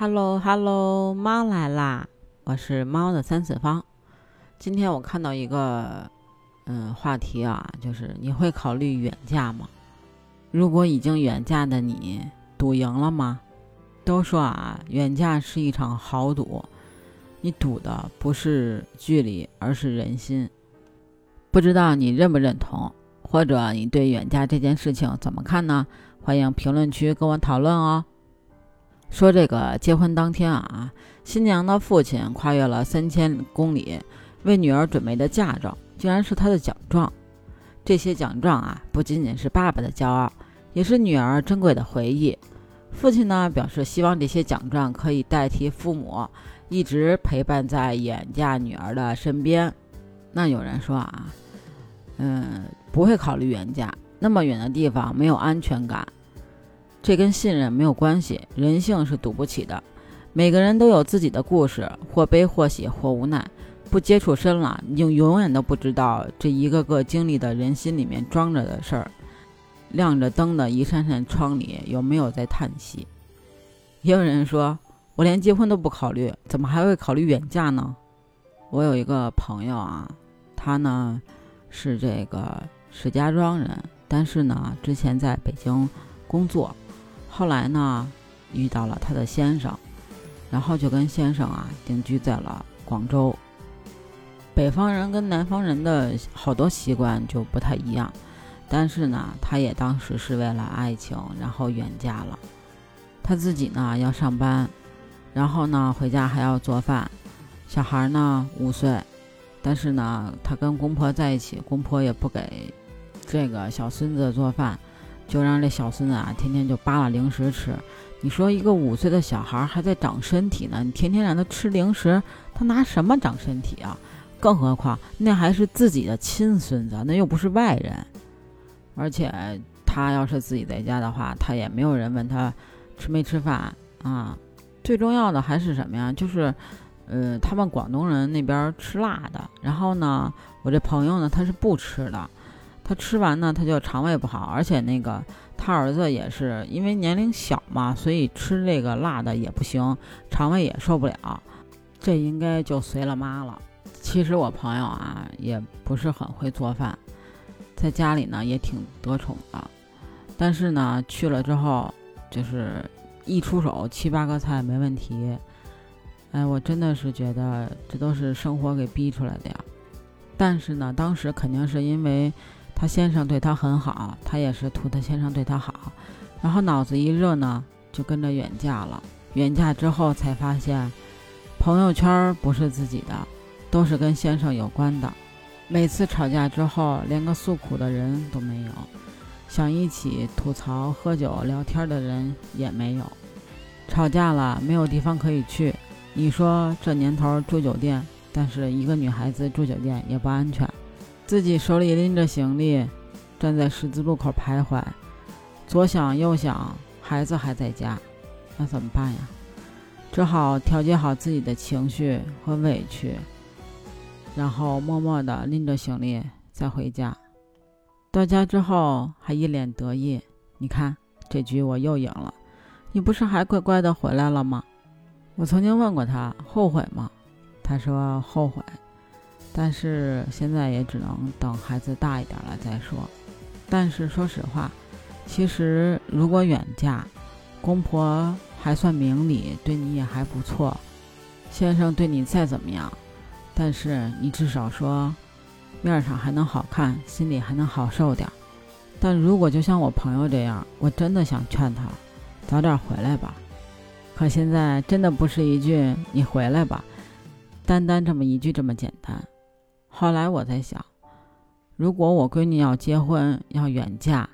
Hello Hello，猫来啦！我是猫的三次方。今天我看到一个嗯话题啊，就是你会考虑远嫁吗？如果已经远嫁的你，赌赢了吗？都说啊，远嫁是一场豪赌，你赌的不是距离，而是人心。不知道你认不认同，或者你对远嫁这件事情怎么看呢？欢迎评论区跟我讨论哦。说这个结婚当天啊，新娘的父亲跨越了三千公里，为女儿准备的嫁妆，竟然是他的奖状。这些奖状啊，不仅仅是爸爸的骄傲，也是女儿珍贵的回忆。父亲呢，表示希望这些奖状可以代替父母，一直陪伴在远嫁女儿的身边。那有人说啊，嗯，不会考虑远嫁，那么远的地方没有安全感。这跟信任没有关系，人性是赌不起的。每个人都有自己的故事，或悲或喜或无奈。不接触深了，你就永远都不知道这一个个经历的人心里面装着的事儿。亮着灯的一扇扇窗里，有没有在叹息？也有人说，我连结婚都不考虑，怎么还会考虑远嫁呢？我有一个朋友啊，他呢是这个石家庄人，但是呢之前在北京工作。后来呢，遇到了他的先生，然后就跟先生啊定居在了广州。北方人跟南方人的好多习惯就不太一样，但是呢，他也当时是为了爱情，然后远嫁了。他自己呢要上班，然后呢回家还要做饭。小孩呢五岁，但是呢他跟公婆在一起，公婆也不给这个小孙子做饭。就让这小孙子啊天天就扒拉零食吃。你说一个五岁的小孩还在长身体呢，你天天让他吃零食，他拿什么长身体啊？更何况那还是自己的亲孙子，那又不是外人。而且他要是自己在家的话，他也没有人问他吃没吃饭啊。最重要的还是什么呀？就是，呃，他们广东人那边吃辣的。然后呢，我这朋友呢，他是不吃的。他吃完呢，他就肠胃不好，而且那个他儿子也是因为年龄小嘛，所以吃这个辣的也不行，肠胃也受不了。这应该就随了妈了。其实我朋友啊，也不是很会做饭，在家里呢也挺得宠的，但是呢去了之后，就是一出手七八个菜没问题。哎，我真的是觉得这都是生活给逼出来的呀。但是呢，当时肯定是因为。他先生对他很好，他也是图他先生对他好，然后脑子一热呢，就跟着远嫁了。远嫁之后才发现，朋友圈不是自己的，都是跟先生有关的。每次吵架之后，连个诉苦的人都没有，想一起吐槽、喝酒、聊天的人也没有。吵架了，没有地方可以去。你说这年头住酒店，但是一个女孩子住酒店也不安全。自己手里拎着行李，站在十字路口徘徊，左想右想，孩子还在家，那怎么办呀？只好调节好自己的情绪和委屈，然后默默地拎着行李再回家。到家之后还一脸得意，你看这局我又赢了，你不是还乖乖地回来了吗？我曾经问过他后悔吗？他说后悔。但是现在也只能等孩子大一点了再说。但是说实话，其实如果远嫁，公婆还算明理，对你也还不错。先生对你再怎么样，但是你至少说，面上还能好看，心里还能好受点。但如果就像我朋友这样，我真的想劝他早点回来吧。可现在真的不是一句“你回来吧”，单单这么一句这么简单。后来我在想，如果我闺女要结婚要远嫁，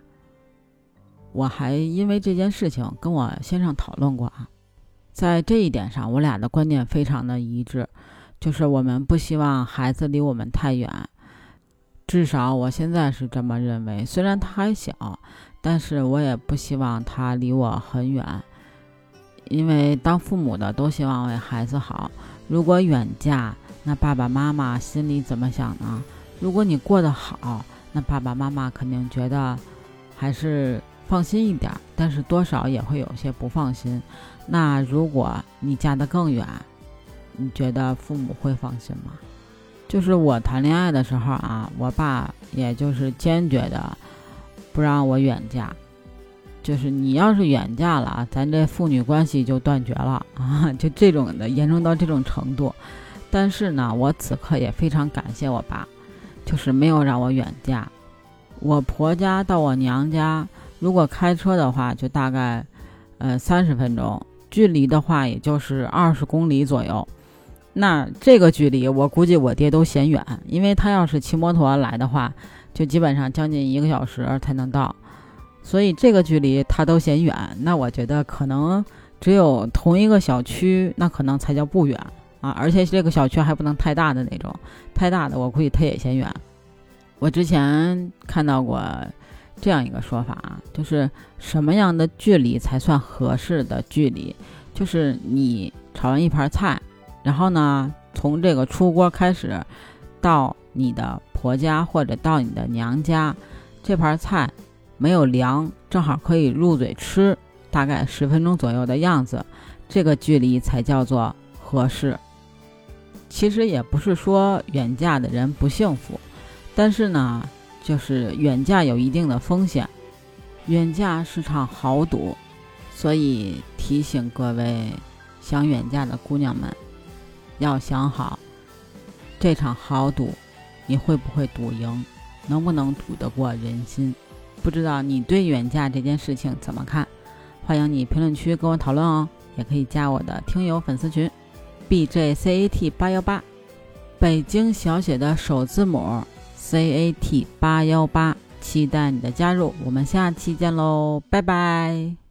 我还因为这件事情跟我先生讨论过啊，在这一点上，我俩的观念非常的一致，就是我们不希望孩子离我们太远，至少我现在是这么认为。虽然他还小，但是我也不希望他离我很远，因为当父母的都希望为孩子好，如果远嫁。那爸爸妈妈心里怎么想呢？如果你过得好，那爸爸妈妈肯定觉得还是放心一点，但是多少也会有些不放心。那如果你嫁得更远，你觉得父母会放心吗？就是我谈恋爱的时候啊，我爸也就是坚决的不让我远嫁。就是你要是远嫁了，咱这父女关系就断绝了啊，就这种的严重到这种程度。但是呢，我此刻也非常感谢我爸，就是没有让我远嫁。我婆家到我娘家，如果开车的话，就大概呃三十分钟，距离的话也就是二十公里左右。那这个距离，我估计我爹都嫌远，因为他要是骑摩托来的话，就基本上将近一个小时才能到。所以这个距离他都嫌远，那我觉得可能只有同一个小区，那可能才叫不远啊！而且这个小区还不能太大的那种，太大的我估计他也嫌远。我之前看到过这样一个说法啊，就是什么样的距离才算合适的距离？就是你炒完一盘菜，然后呢，从这个出锅开始，到你的婆家或者到你的娘家，这盘菜。没有凉，正好可以入嘴吃，大概十分钟左右的样子，这个距离才叫做合适。其实也不是说远嫁的人不幸福，但是呢，就是远嫁有一定的风险，远嫁是场豪赌，所以提醒各位想远嫁的姑娘们，要想好这场豪赌你会不会赌赢，能不能赌得过人心。不知道你对远嫁这件事情怎么看？欢迎你评论区跟我讨论哦，也可以加我的听友粉丝群，B J C A T 八幺八，北京小写的首字母 C A T 八幺八，期待你的加入，我们下期见喽，拜拜。